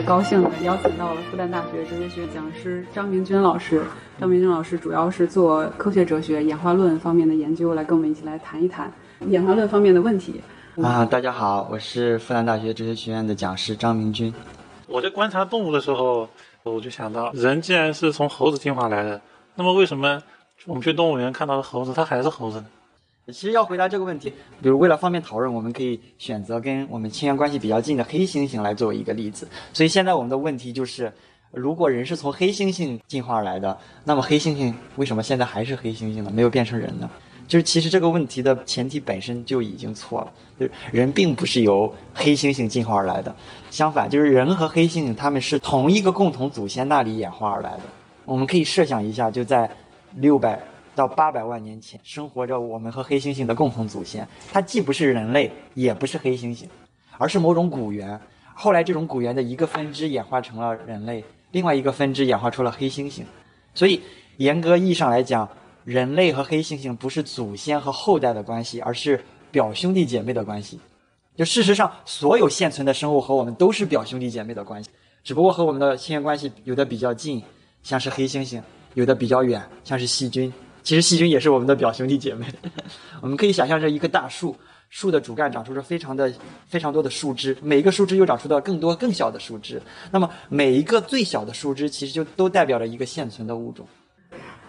别高兴的邀请到了复旦大学哲学学讲师张明军老师。张明军老师主要是做科学哲学、演化论方面的研究，来跟我们一起来谈一谈演化论方面的问题。啊，大家好，我是复旦大学哲学学院的讲师张明军。我在观察动物的时候，我就想到，人既然是从猴子进化来的，那么为什么我们去动物园看到的猴子，它还是猴子呢？其实要回答这个问题，比如为了方便讨论，我们可以选择跟我们亲缘关系比较近的黑猩猩来作为一个例子。所以现在我们的问题就是，如果人是从黑猩猩进化而来的，那么黑猩猩为什么现在还是黑猩猩呢？没有变成人呢？就是其实这个问题的前提本身就已经错了，就是人并不是由黑猩猩进化而来的，相反，就是人和黑猩猩他们是同一个共同祖先那里演化而来的。我们可以设想一下，就在六百。到八百万年前，生活着我们和黑猩猩的共同祖先，它既不是人类，也不是黑猩猩，而是某种古猿。后来，这种古猿的一个分支演化成了人类，另外一个分支演化出了黑猩猩。所以，严格意义上来讲，人类和黑猩猩不是祖先和后代的关系，而是表兄弟姐妹的关系。就事实上，所有现存的生物和我们都是表兄弟姐妹的关系，只不过和我们的亲缘关系有的比较近，像是黑猩猩；有的比较远，像是细菌。其实细菌也是我们的表兄弟姐妹。我们可以想象，这一棵大树，树的主干长出着非常的非常多的树枝，每一个树枝又长出了更多更小的树枝。那么每一个最小的树枝，其实就都代表着一个现存的物种。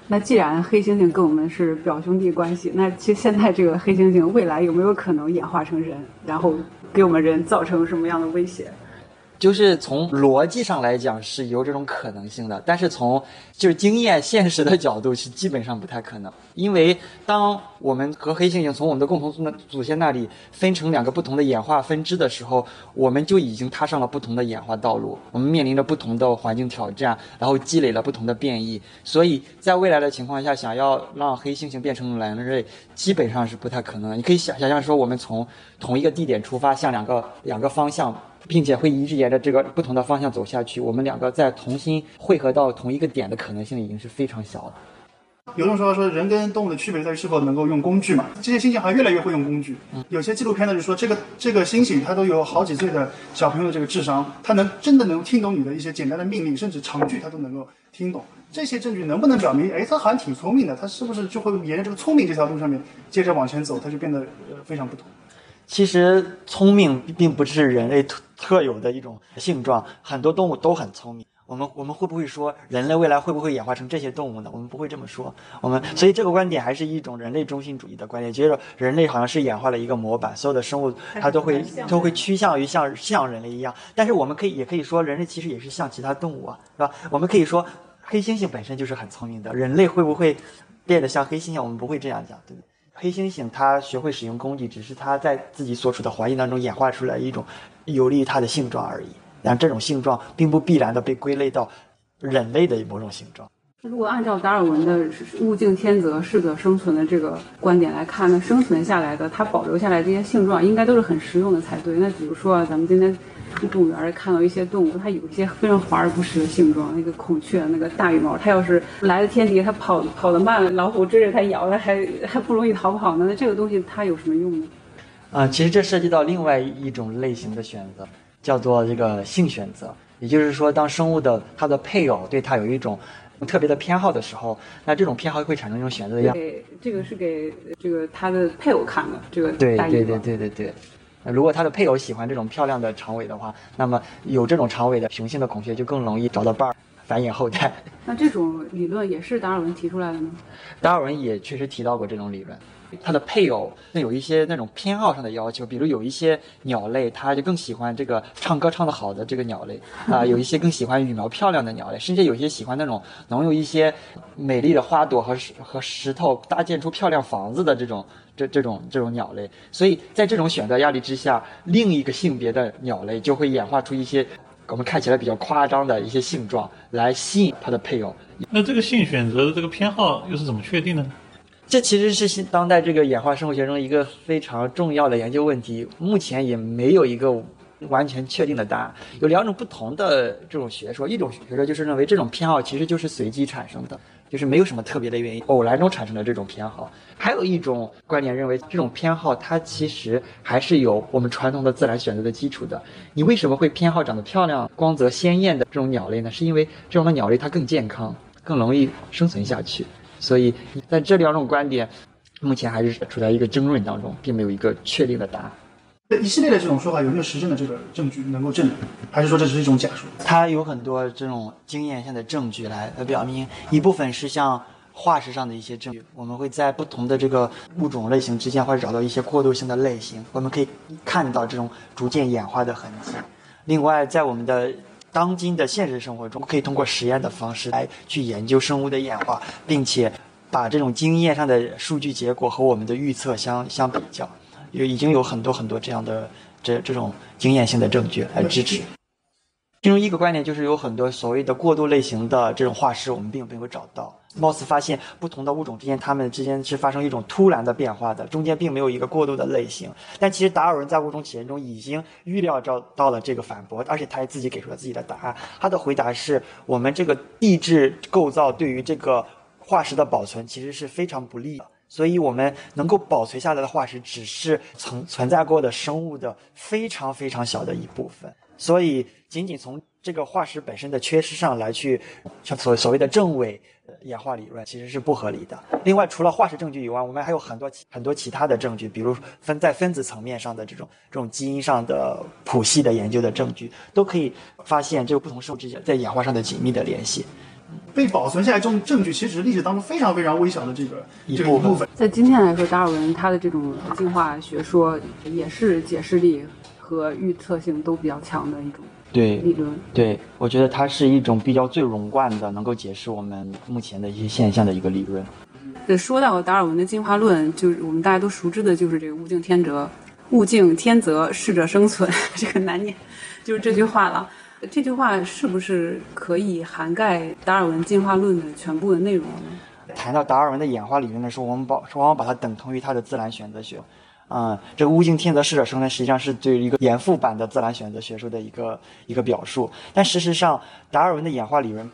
那既然黑猩猩跟我们是表兄弟关系，那其实现在这个黑猩猩未来有没有可能演化成人，然后给我们人造成什么样的威胁？就是从逻辑上来讲是有这种可能性的，但是从就是经验 现实的角度是基本上不太可能。因为当我们和黑猩猩从我们的共同祖先那里分成两个不同的演化分支的时候，我们就已经踏上了不同的演化道路，我们面临着不同的环境挑战，然后积累了不同的变异。所以在未来的情况下，想要让黑猩猩变成人类，基本上是不太可能。你可以想想象说，我们从同一个地点出发，向两个两个方向。并且会一直沿着这个不同的方向走下去，我们两个再重新汇合到同一个点的可能性已经是非常小了。有种说法说，人跟动物的区别在于是否能够用工具嘛？这些猩猩好像越来越会用工具。有些纪录片呢就说，这个这个猩猩它都有好几岁的小朋友的这个智商，它能真的能听懂你的一些简单的命令，甚至长句它都能够听懂。这些证据能不能表明，哎，它好像挺聪明的？它是不是就会沿着这个聪明这条路上面接着往前走？它就变得呃非常不同。其实聪明并不是人类特特有的一种性状，很多动物都很聪明。我们我们会不会说人类未来会不会演化成这些动物呢？我们不会这么说。我们所以这个观点还是一种人类中心主义的观点，觉得人类好像是演化了一个模板，所有的生物它都会都会趋向于像像人类一样。但是我们可以也可以说，人类其实也是像其他动物啊，是吧？我们可以说黑猩猩本身就是很聪明的，人类会不会变得像黑猩猩？我们不会这样讲，对不对？黑猩猩它学会使用工具，只是它在自己所处的环境当中演化出来一种有利于它的性状而已。但这种性状并不必然的被归类到人类的某种性状。如果按照达尔文的“物竞天择，适者生存”的这个观点来看，那生存下来的它保留下来这些性状，应该都是很实用的才对。那比如说啊，咱们今天。去动物园看到一些动物，它有一些非常华而不实的性状。那个孔雀，那个大羽毛，它要是来了天敌，它跑跑得慢，老虎追着它咬了，还还不容易逃跑呢。那这个东西它有什么用呢？啊，其实这涉及到另外一种类型的选择，叫做这个性选择。也就是说，当生物的它的配偶对它有一种特别的偏好的时候，那这种偏好会产生一种选择的样。给这个是给这个它的配偶看的，这个对对对对对对。如果他的配偶喜欢这种漂亮的长尾的话，那么有这种长尾的雄性的孔雀就更容易找到伴儿，繁衍后代。那这种理论也是达尔文提出来的吗？达尔文也确实提到过这种理论。它的配偶那有一些那种偏好上的要求，比如有一些鸟类，它就更喜欢这个唱歌唱得好的这个鸟类啊，有一些更喜欢羽毛漂亮的鸟类，甚至有些喜欢那种能用一些美丽的花朵和石和石头搭建出漂亮房子的这种。这这种这种鸟类，所以在这种选择压力之下，另一个性别的鸟类就会演化出一些我们看起来比较夸张的一些性状来吸引它的配偶。那这个性选择的这个偏好又是怎么确定的呢？这其实是当代这个演化生物学中一个非常重要的研究问题，目前也没有一个完全确定的答案。有两种不同的这种学说，一种学说就是认为这种偏好其实就是随机产生的。就是没有什么特别的原因，偶然中产生的这种偏好。还有一种观点认为，这种偏好它其实还是有我们传统的自然选择的基础的。你为什么会偏好长得漂亮、光泽鲜艳的这种鸟类呢？是因为这种的鸟类它更健康，更容易生存下去。所以在这两种观点，目前还是处在一个争论当中，并没有一个确定的答案。这一系列的这种说法有没有实证的这个证据能够证明，还是说这只是一种假说？它有很多这种经验性的证据来来表明，一部分是像化石上的一些证据，我们会在不同的这个物种类型之间会找到一些过渡性的类型，我们可以看到这种逐渐演化的痕迹。另外，在我们的当今的现实生活中，可以通过实验的方式来去研究生物的演化，并且把这种经验上的数据结果和我们的预测相相比较。有已经有很多很多这样的这这种经验性的证据来支持。其中一个观点就是有很多所谓的过渡类型的这种化石，我们并没有找到。貌似发现不同的物种之间，它们之间是发生一种突然的变化的，中间并没有一个过渡的类型。但其实达尔文在《物种起源》中已经预料到到了这个反驳，而且他也自己给出了自己的答案。他的回答是我们这个地质构造对于这个化石的保存其实是非常不利的。所以，我们能够保存下来的化石，只是曾存在过的生物的非常非常小的一部分。所以，仅仅从这个化石本身的缺失上来去，像所所谓的正伪演化理论，其实是不合理的。另外，除了化石证据以外，我们还有很多很多其他的证据，比如分在分子层面上的这种这种基因上的谱系的研究的证据，都可以发现这个不同生物之间在演化上的紧密的联系。被保存下来这种证据，其实历史当中非常非常微小的这个一部分。在今天来说，达尔文他的这种进化学说也是解释力和预测性都比较强的一种对理论。对，我觉得它是一种比较最融贯的，能够解释我们目前的一些现象的一个理论。对说到达尔文的进化论，就是我们大家都熟知的，就是这个“物竞天择”，“物竞天择，适者生存” 这个难念，就是这句话了。这句话是不是可以涵盖达尔文进化论的全部的内容呢？谈到达尔文的演化理论的时候，我们把往往把它等同于他的自然选择学。嗯，这个物竞天择，适者生存，实际上是对于一个严复版的自然选择学说的一个一个表述。但事实上，达尔文的演化理论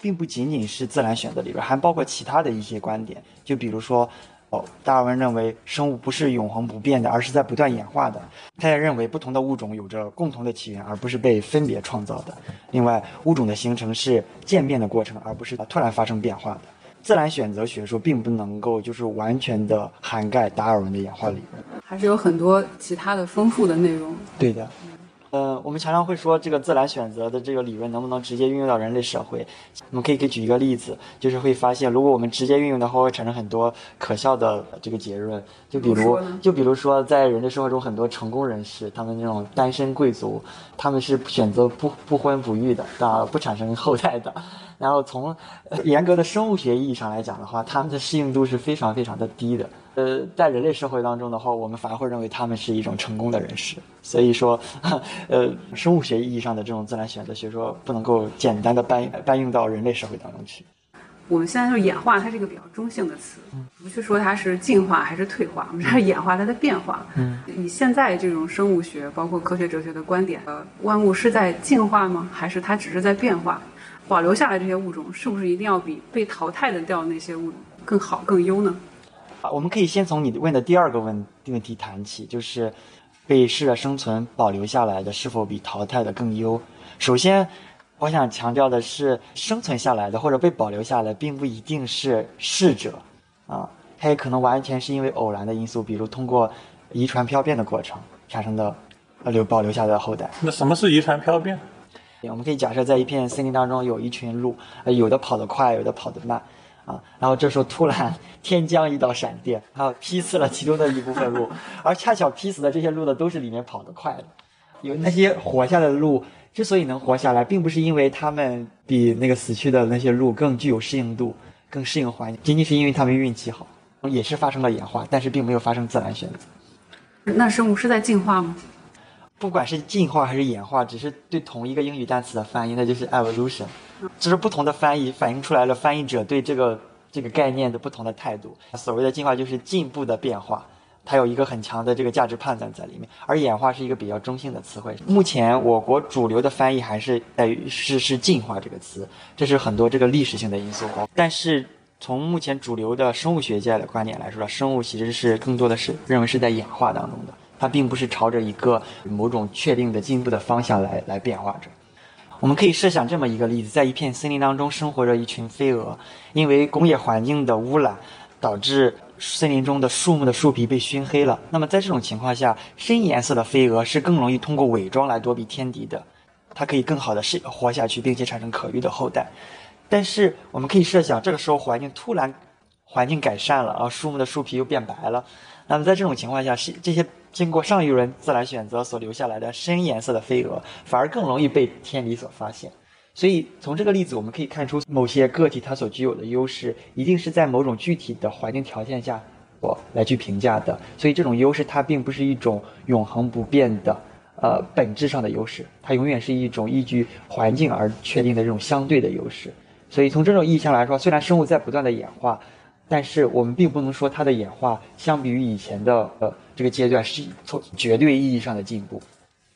并不仅仅是自然选择理论，还包括其他的一些观点。就比如说，哦，达尔文认为生物不是永恒不变的，而是在不断演化的。他也认为不同的物种有着共同的起源，而不是被分别创造的。另外，物种的形成是渐变的过程，而不是突然发生变化的。自然选择学说并不能够就是完全的涵盖达尔文的演化理论。还是有很多其他的丰富的内容。对的，呃，我们常常会说这个自然选择的这个理论能不能直接运用到人类社会？我们可以给举一个例子，就是会发现，如果我们直接运用的话，会产生很多可笑的这个结论。就比如就比如说，在人类社会中，很多成功人士，他们那种单身贵族，他们是选择不不婚不育的，啊，不产生后代的。然后从严格的生物学意义上来讲的话，他们的适应度是非常非常的低的。呃，在人类社会当中的话，我们反而会认为他们是一种成功的人士。所以说，呃，生物学意义上的这种自然选择学说不能够简单的搬搬用到人类社会当中去。我们现在就演化，它是一个比较中性的词，不去说它是进化还是退化，我们是演化，它的变化。嗯，以现在这种生物学，包括科学哲学的观点，呃，万物是在进化吗？还是它只是在变化？保留下来这些物种，是不是一定要比被淘汰的掉那些物种更好、更优呢？啊，我们可以先从你问的第二个问问题谈起，就是被适者生存保留下来的是否比淘汰的更优？首先，我想强调的是，生存下来的或者被保留下来，并不一定是逝者，啊，它也可能完全是因为偶然的因素，比如通过遗传漂变的过程产生的呃留保留下来的后代。那什么是遗传漂变？我们可以假设在一片森林当中有一群鹿，呃有的跑得快，有的跑得慢，啊，然后这时候突然 天降一道闪电，然后劈死了其中的一部分鹿，而恰巧劈死的这些鹿的，都是里面跑得快的。有那些活下来的鹿之所以能活下来，并不是因为它们比那个死去的那些鹿更具有适应度、更适应环境，仅仅是因为它们运气好，也是发生了演化，但是并没有发生自然选择。那生物是在进化吗？不管是进化还是演化，只是对同一个英语单词的翻译，那就是 evolution。只是不同的翻译反映出来了翻译者对这个这个概念的不同的态度。所谓的进化就是进步的变化，它有一个很强的这个价值判断在里面，而演化是一个比较中性的词汇。目前我国主流的翻译还是在于是是进化这个词，这是很多这个历史性的因素。但是从目前主流的生物学界的观点来说，生物其实是更多的是认为是在演化当中的，它并不是朝着一个某种确定的进步的方向来来变化着。我们可以设想这么一个例子，在一片森林当中生活着一群飞蛾，因为工业环境的污染，导致森林中的树木的树皮被熏黑了。那么在这种情况下，深颜色的飞蛾是更容易通过伪装来躲避天敌的，它可以更好的是活下去，并且产生可育的后代。但是我们可以设想，这个时候环境突然环境改善了，啊，树木的树皮又变白了。那么在这种情况下，是这些经过上一轮自然选择所留下来的深颜色的飞蛾，反而更容易被天敌所发现。所以从这个例子，我们可以看出，某些个体它所具有的优势，一定是在某种具体的环境条件下，我来去评价的。所以这种优势它并不是一种永恒不变的，呃，本质上的优势，它永远是一种依据环境而确定的这种相对的优势。所以从这种意义上来说，虽然生物在不断的演化。但是我们并不能说它的演化相比于以前的呃这个阶段是从绝对意义上的进步，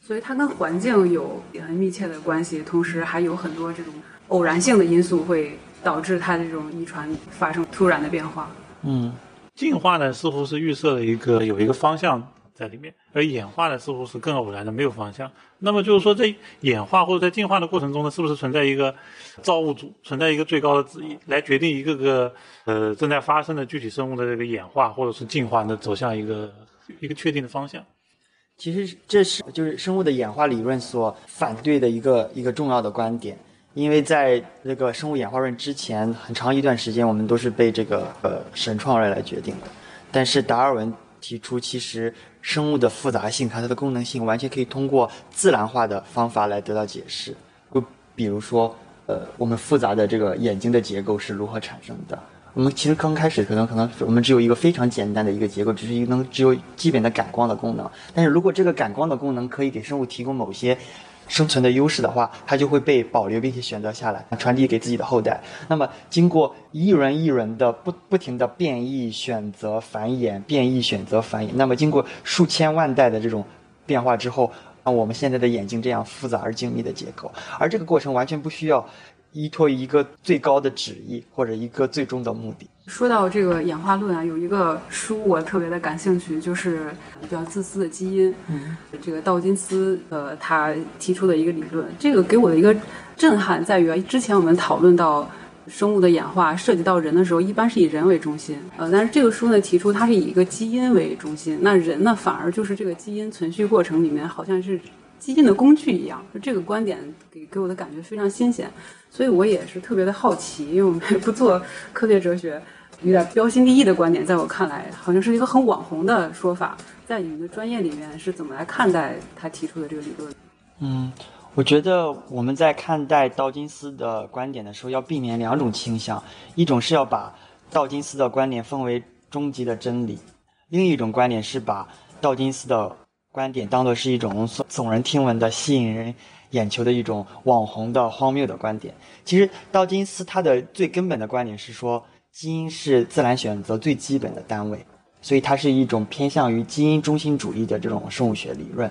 所以它跟环境有也很密切的关系，同时还有很多这种偶然性的因素会导致它这种遗传发生突然的变化。嗯，进化呢似乎是预设了一个有一个方向在里面，而演化呢似乎是更偶然的，没有方向。那么就是说，在演化或者在进化的过程中呢，是不是存在一个造物主，存在一个最高的旨意，来决定一个个呃正在发生的具体生物的这个演化或者是进化的走向一个一个确定的方向？其实这是就是生物的演化理论所反对的一个一个重要的观点，因为在那个生物演化论之前很长一段时间，我们都是被这个呃神创论来决定的，但是达尔文提出，其实。生物的复杂性和它的功能性，完全可以通过自然化的方法来得到解释。就比如说，呃，我们复杂的这个眼睛的结构是如何产生的？我们其实刚开始可能可能我们只有一个非常简单的一个结构，只是一能只有基本的感光的功能。但是如果这个感光的功能可以给生物提供某些。生存的优势的话，它就会被保留并且选择下来，传递给自己的后代。那么，经过一轮一轮的不不停的变异、选择、繁衍、变异、选择、繁衍，那么经过数千万代的这种变化之后，啊，我们现在的眼睛这样复杂而精密的结构，而这个过程完全不需要。依托一个最高的旨意或者一个最终的目的。说到这个演化论啊，有一个书我特别的感兴趣，就是比较自私的基因。嗯，这个道金斯呃他提出的一个理论，这个给我的一个震撼在于，之前我们讨论到生物的演化涉及到人的时候，一般是以人为中心。呃，但是这个书呢提出它是以一个基因为中心，那人呢反而就是这个基因存续过程里面好像是激进的工具一样。就这个观点给给我的感觉非常新鲜。所以我也是特别的好奇，因为我们也不做科学哲学，有点标新立异的观点，在我看来，好像是一个很网红的说法。在你们的专业里面是怎么来看待他提出的这个理论？嗯，我觉得我们在看待道金斯的观点的时候，要避免两种倾向：一种是要把道金斯的观点奉为终极的真理；另一种观点是把道金斯的观点当做是一种耸耸人听闻的吸引人。眼球的一种网红的荒谬的观点。其实道金斯他的最根本的观点是说，基因是自然选择最基本的单位，所以它是一种偏向于基因中心主义的这种生物学理论。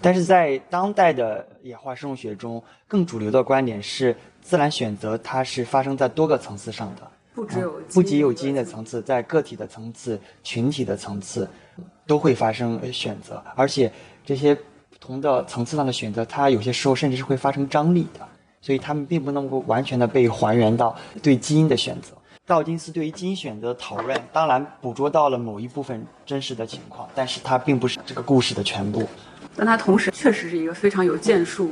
但是在当代的演化生物学中，更主流的观点是，自然选择它是发生在多个层次上的，不只有不仅有基因的层次，在个体的层次、群体的层次，都会发生选择，而且这些。不同的层次上的选择，它有些时候甚至是会发生张力的，所以他们并不能够完全的被还原到对基因的选择。道金斯对于基因选择的讨论，当然捕捉到了某一部分真实的情况，但是它并不是这个故事的全部。但它同时确实是一个非常有建树。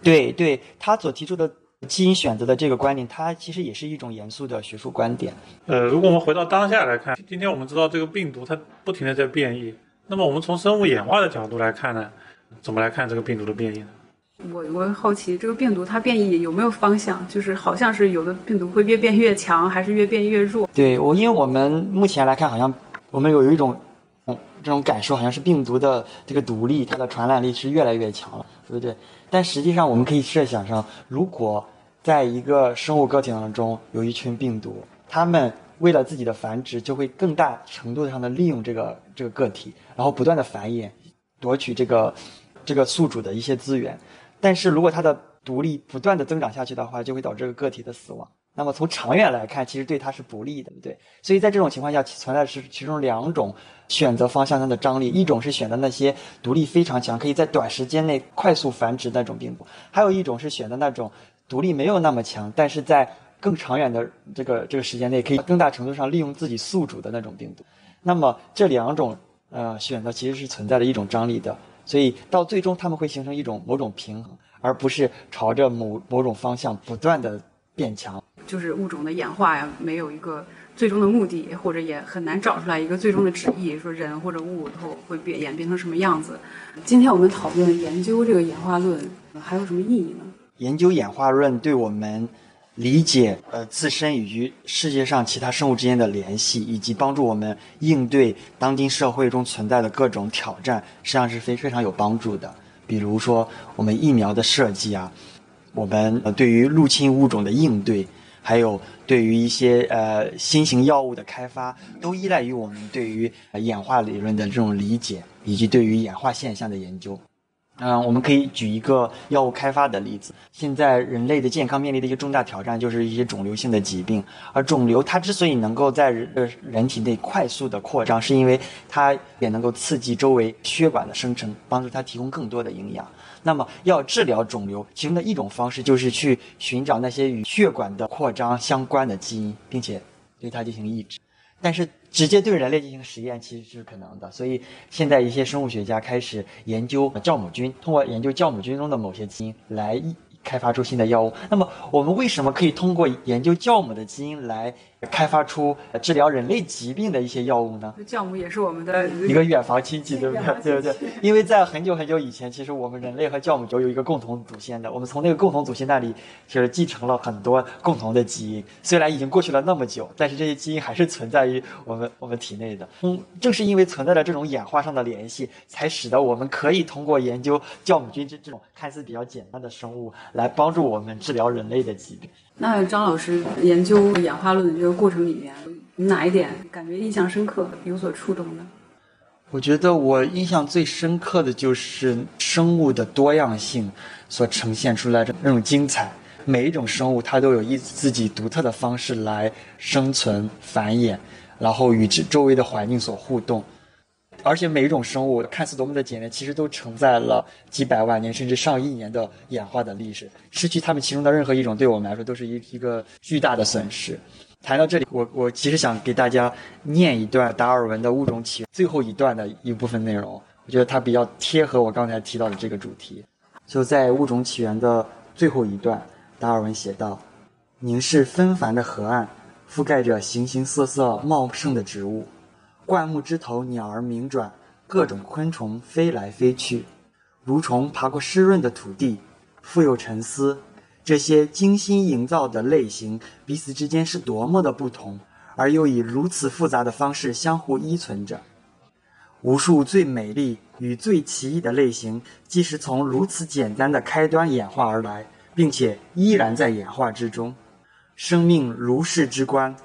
对对，他所提出的基因选择的这个观点，它其实也是一种严肃的学术观点。呃，如果我们回到当下来看，今天我们知道这个病毒它不停的在变异，那么我们从生物演化的角度来看呢？怎么来看这个病毒的变异呢？我我好奇这个病毒它变异有没有方向？就是好像是有的病毒会越变越强，还是越变越弱？对我，因为我们目前来看，好像我们有有一种嗯这种感受，好像是病毒的这个独立，它的传染力是越来越强了，对不对？但实际上，我们可以设想上，如果在一个生物个体当中有一群病毒，它们为了自己的繁殖，就会更大程度上的利用这个这个个体，然后不断的繁衍。夺取这个这个宿主的一些资源，但是如果它的独立不断的增长下去的话，就会导致个体的死亡。那么从长远来看，其实对它是不利的，对？所以在这种情况下，存在是其中两种选择方向上的张力，一种是选择那些独立非常强，可以在短时间内快速繁殖那种病毒，还有一种是选择那种独立没有那么强，但是在更长远的这个这个时间内，可以更大程度上利用自己宿主的那种病毒。那么这两种呃选择其实是存在着一种张力的，所以到最终他们会形成一种某种平衡，而不是朝着某某种方向不断的变强。就是物种的演化呀，没有一个最终的目的，或者也很难找出来一个最终的旨意，说人或者物以后会变演变成什么样子。今天我们讨论研究这个演化论，还有什么意义呢？研究演化论对我们理解呃自身与世界上其他生物之间的联系，以及帮助我们应对当今社会中存在的各种挑战，实际上是非非常有帮助的。比如说我们疫苗的设计啊，我们呃对于入侵物种的应对。还有对于一些呃新型药物的开发，都依赖于我们对于演化理论的这种理解，以及对于演化现象的研究。嗯，我们可以举一个药物开发的例子。现在人类的健康面临的一个重大挑战，就是一些肿瘤性的疾病。而肿瘤它之所以能够在人人体内快速的扩张，是因为它也能够刺激周围血管的生成，帮助它提供更多的营养。那么，要治疗肿瘤，其中的一种方式就是去寻找那些与血管的扩张相关的基因，并且对它进行抑制。但是，直接对人类进行实验其实是可能的。所以，现在一些生物学家开始研究酵母菌，通过研究酵母菌中的某些基因来。开发出新的药物。那么，我们为什么可以通过研究酵母的基因来开发出治疗人类疾病的一些药物呢？酵母也是我们的一个远房亲戚，对不对？对不对？因为在很久很久以前，其实我们人类和酵母就有一个共同祖先的。我们从那个共同祖先那里，就是继承了很多共同的基因。虽然已经过去了那么久，但是这些基因还是存在于我们我们体内的。嗯，正是因为存在着这种演化上的联系，才使得我们可以通过研究酵母菌这这种看似比较简单的生物。来帮助我们治疗人类的疾病。那张老师研究演化论的这个过程里面，哪一点感觉印象深刻、有所触动呢？我觉得我印象最深刻的就是生物的多样性所呈现出来的那种精彩。每一种生物它都有一自己独特的方式来生存、繁衍，然后与周围的环境所互动。而且每一种生物看似多么的简单，其实都承载了几百万年甚至上亿年的演化的历史。失去它们其中的任何一种，对我们来说都是一一个巨大的损失。谈到这里，我我其实想给大家念一段达尔文的《物种起源》最后一段的一部分内容，我觉得它比较贴合我刚才提到的这个主题。就在《物种起源》的最后一段，达尔文写道：“凝视纷繁的河岸，覆盖着形形色色茂盛的植物。”灌木枝头，鸟儿鸣转，各种昆虫飞来飞去，蠕虫爬过湿润的土地。富有沉思，这些精心营造的类型彼此之间是多么的不同，而又以如此复杂的方式相互依存着。无数最美丽与最奇异的类型，既是从如此简单的开端演化而来，并且依然在演化之中。生命如是之观。